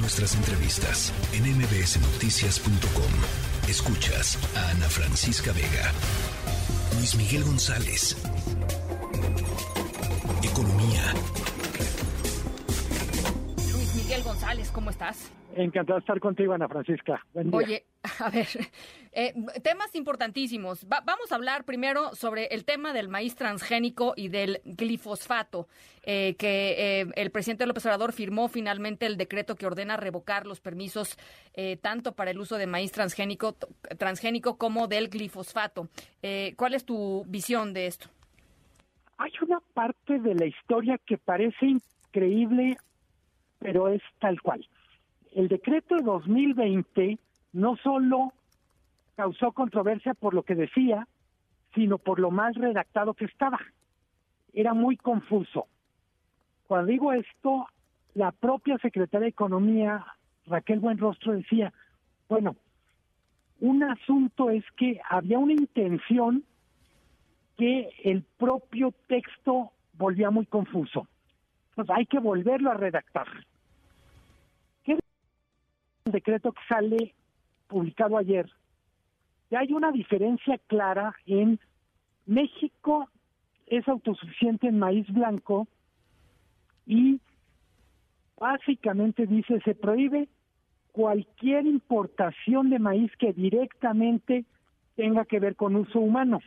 Nuestras entrevistas en mbsnoticias.com. Escuchas a Ana Francisca Vega. Luis Miguel González. Economía. Luis Miguel González, ¿cómo estás? Encantado de estar contigo, Ana Francisca. Buen día. Oye, a ver, eh, temas importantísimos. Va- vamos a hablar primero sobre el tema del maíz transgénico y del glifosfato, eh, que eh, el presidente López Obrador firmó finalmente el decreto que ordena revocar los permisos eh, tanto para el uso de maíz transgénico, transgénico como del glifosfato. Eh, ¿Cuál es tu visión de esto? Hay una parte de la historia que parece increíble, pero es tal cual. El decreto de 2020 no solo causó controversia por lo que decía, sino por lo mal redactado que estaba. Era muy confuso. Cuando digo esto, la propia secretaria de Economía, Raquel Buenrostro, decía, bueno, un asunto es que había una intención que el propio texto volvía muy confuso. Entonces hay que volverlo a redactar. ¿Qué decreto que sale publicado ayer? Ya hay una diferencia clara en México es autosuficiente en maíz blanco y básicamente dice se prohíbe cualquier importación de maíz que directamente tenga que ver con uso humano.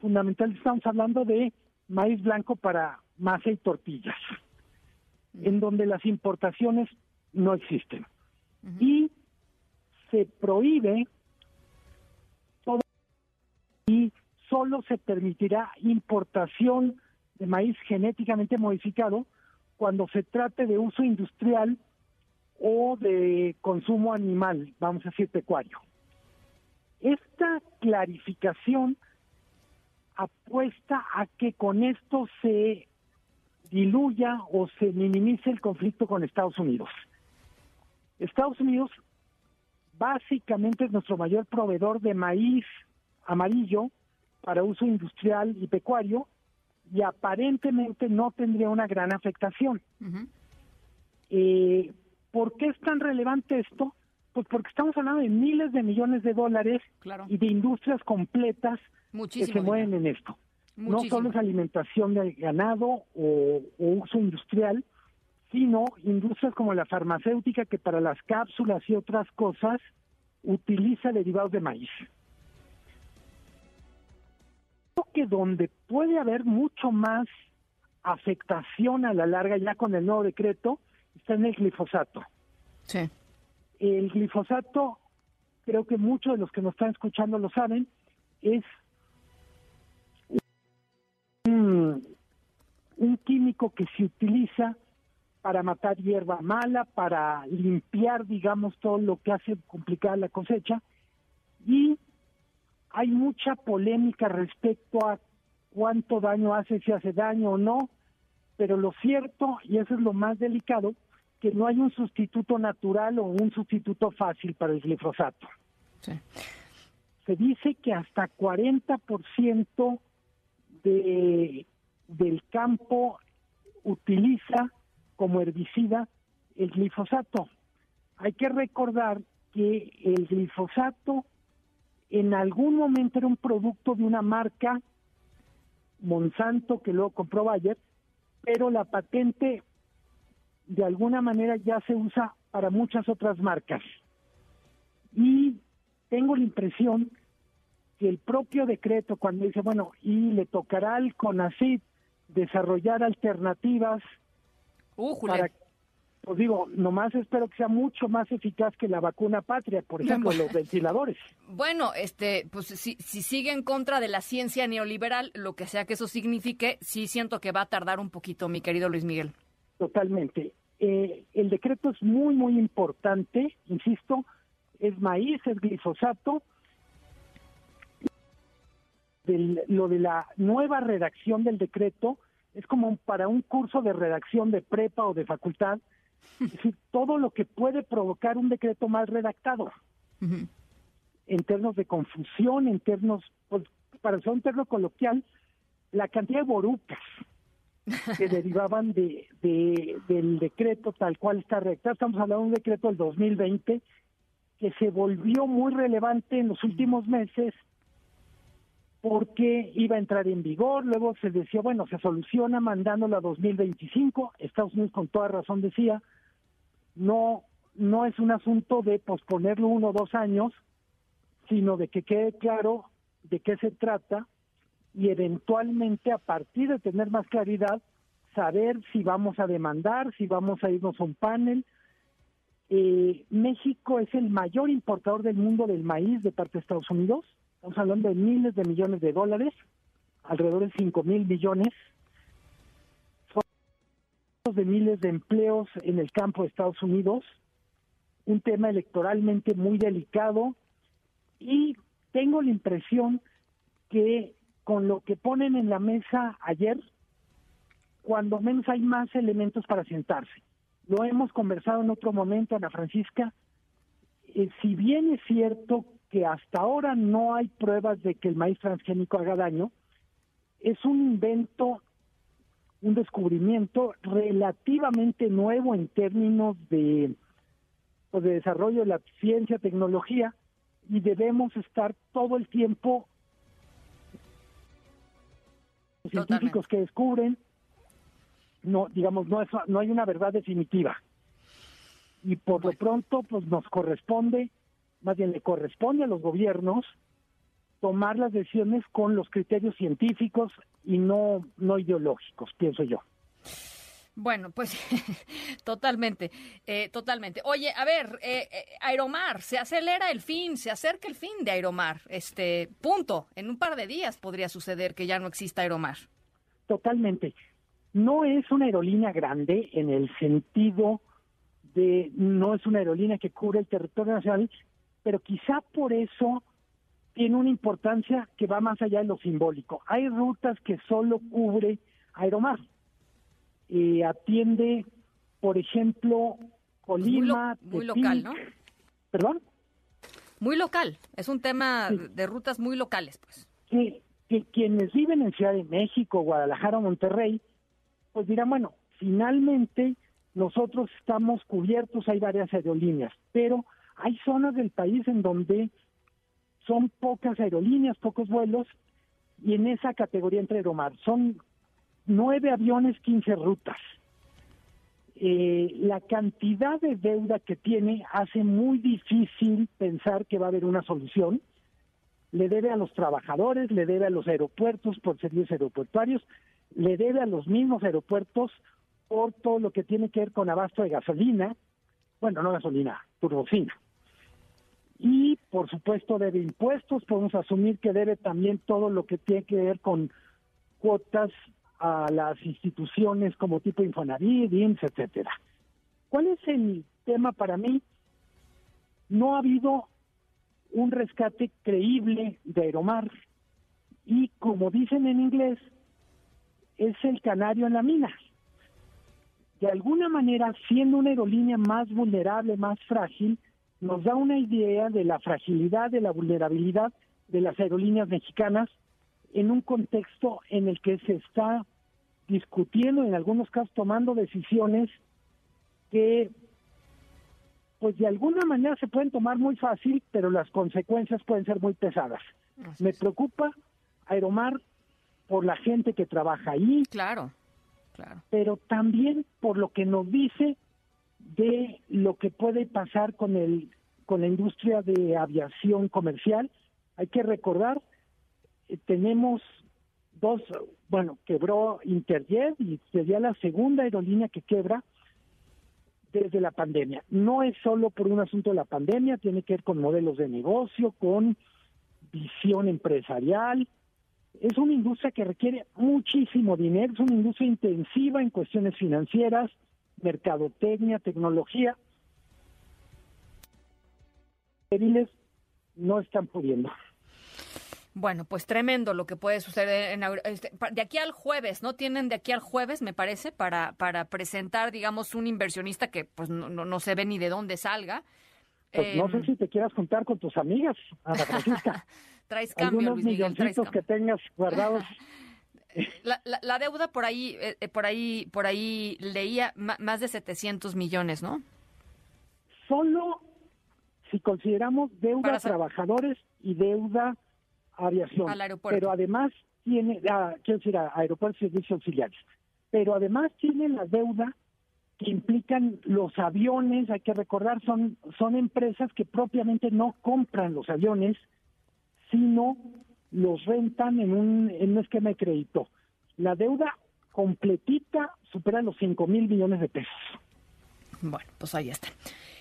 Fundamental estamos hablando de maíz blanco para masa y tortillas, en donde las importaciones no existen. Y se prohíbe y solo se permitirá importación de maíz genéticamente modificado cuando se trate de uso industrial o de consumo animal, vamos a decir pecuario. Esta clarificación apuesta a que con esto se diluya o se minimice el conflicto con Estados Unidos. Estados Unidos básicamente es nuestro mayor proveedor de maíz amarillo para uso industrial y pecuario y aparentemente no tendría una gran afectación. Eh, ¿Por qué es tan relevante esto? Pues porque estamos hablando de miles de millones de dólares Claro. y de industrias completas que se mueven dinero. en esto. No solo es alimentación de ganado o, o uso industrial, sino industrias como la farmacéutica que para las cápsulas y otras cosas utiliza derivados de maíz. Que donde puede haber mucho más afectación a la larga ya con el nuevo decreto está en el glifosato. Sí. El glifosato, creo que muchos de los que nos están escuchando lo saben, es un, un químico que se utiliza para matar hierba mala, para limpiar, digamos, todo lo que hace complicada la cosecha. Y hay mucha polémica respecto a cuánto daño hace, si hace daño o no, pero lo cierto, y eso es lo más delicado, que no hay un sustituto natural o un sustituto fácil para el glifosato. Sí. Se dice que hasta 40% de, del campo utiliza como herbicida el glifosato. Hay que recordar que el glifosato en algún momento era un producto de una marca Monsanto que luego compró Bayer, pero la patente de alguna manera ya se usa para muchas otras marcas. Y tengo la impresión que el propio decreto cuando dice, bueno, y le tocará al CONACYT desarrollar alternativas Újule. para, pues digo, nomás espero que sea mucho más eficaz que la vacuna patria, por ejemplo, los ventiladores. Bueno, este, pues si, si sigue en contra de la ciencia neoliberal, lo que sea que eso signifique, sí siento que va a tardar un poquito, mi querido Luis Miguel. Totalmente. Eh, el decreto es muy, muy importante, insisto, es maíz, es glifosato. Del- lo de la nueva redacción del decreto es como para un curso de redacción de prepa o de facultad, es decir, todo lo que puede provocar un decreto mal redactado, en términos de confusión, en términos, pues, para usar un término coloquial, la cantidad de borucas que derivaban de, del decreto tal cual está recta. Estamos hablando de un decreto del 2020 que se volvió muy relevante en los últimos meses porque iba a entrar en vigor, luego se decía, bueno, se soluciona mandándolo a 2025, Estados Unidos con toda razón decía, no, no es un asunto de posponerlo uno o dos años, sino de que quede claro de qué se trata y eventualmente a partir de tener más claridad, saber si vamos a demandar, si vamos a irnos a un panel. Eh, México es el mayor importador del mundo del maíz de parte de Estados Unidos Estamos hablando de miles de millones de dólares, alrededor de 5 mil millones. De miles de empleos en el campo de Estados Unidos. Un tema electoralmente muy delicado. Y tengo la impresión que con lo que ponen en la mesa ayer, cuando menos hay más elementos para sentarse. Lo hemos conversado en otro momento, Ana Francisca. Eh, si bien es cierto que hasta ahora no hay pruebas de que el maíz transgénico haga daño, es un invento, un descubrimiento relativamente nuevo en términos de, pues, de desarrollo de la ciencia, tecnología, y debemos estar todo el tiempo los científicos que descubren, no, digamos, no, es, no hay una verdad definitiva. Y por lo pronto, pues nos corresponde más bien le corresponde a los gobiernos tomar las decisiones con los criterios científicos y no, no ideológicos, pienso yo. Bueno, pues totalmente, eh, totalmente. Oye, a ver, eh, eh, Aeromar, se acelera el fin, se acerca el fin de Aeromar. Este punto, en un par de días podría suceder que ya no exista Aeromar. Totalmente. No es una aerolínea grande en el sentido de no es una aerolínea que cubre el territorio nacional, pero quizá por eso tiene una importancia que va más allá de lo simbólico. Hay rutas que solo cubre Aeromar. Eh, atiende, por ejemplo, Colima. Muy, local, ¿no? ¿Perdón? Muy local. Es un tema de rutas muy locales, pues. Que, que quienes viven en Ciudad de México, Guadalajara Monterrey, pues dirán, bueno, finalmente nosotros estamos cubiertos, hay varias aerolíneas, pero hay zonas del país en donde son pocas aerolíneas, pocos vuelos, y en esa categoría entre Aeromar son nueve aviones, quince rutas. Eh, la cantidad de deuda que tiene hace muy difícil pensar que va a haber una solución. Le debe a los trabajadores, le debe a los aeropuertos por servicios aeroportuarios, le debe a los mismos aeropuertos por todo lo que tiene que ver con abasto de gasolina, bueno, no gasolina, turbocina y por supuesto debe impuestos, podemos asumir que debe también todo lo que tiene que ver con cuotas a las instituciones como tipo Infonavit, IMSS, etcétera. ¿Cuál es el tema para mí? No ha habido un rescate creíble de Aeromar y como dicen en inglés, es el canario en la mina. De alguna manera, siendo una aerolínea más vulnerable, más frágil, nos da una idea de la fragilidad, de la vulnerabilidad de las aerolíneas mexicanas en un contexto en el que se está discutiendo, en algunos casos tomando decisiones que pues de alguna manera se pueden tomar muy fácil, pero las consecuencias pueden ser muy pesadas. Me preocupa Aeromar por la gente que trabaja ahí. Claro, claro. Pero también por lo que nos dice de lo que puede pasar con el con la industria de aviación comercial. Hay que recordar, eh, tenemos dos, bueno, quebró Interjet y sería la segunda aerolínea que quebra desde la pandemia. No es solo por un asunto de la pandemia, tiene que ver con modelos de negocio, con visión empresarial. Es una industria que requiere muchísimo dinero, es una industria intensiva en cuestiones financieras, mercadotecnia, tecnología. No están pudiendo. Bueno, pues tremendo lo que puede suceder en, este, de aquí al jueves, ¿no? Tienen de aquí al jueves, me parece, para, para presentar, digamos, un inversionista que pues no, no, se ve ni de dónde salga. Pues no sé em, si te quieras juntar con tus amigas, Ana Francisca. traes cambio, Algunos milloncitos que tengas guardados La, deuda por ahí, eh, por ahí, por ahí leía más de 700 millones, ¿no? Solo si consideramos deuda a trabajadores y deuda aviación. Pero además tiene, ah, quiero decir, aeropuertos y servicios auxiliares. Pero además tiene la deuda que implican los aviones, hay que recordar, son, son empresas que propiamente no compran los aviones, sino los rentan en un, en un esquema de crédito. La deuda completita supera los 5 mil millones de pesos. Bueno, pues ahí está.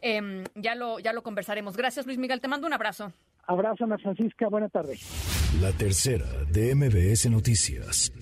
Em, ya, lo, ya lo conversaremos. Gracias, Luis Miguel. Te mando un abrazo. Abrazo, Ana Francisca. Buena tarde. La tercera de MBS Noticias.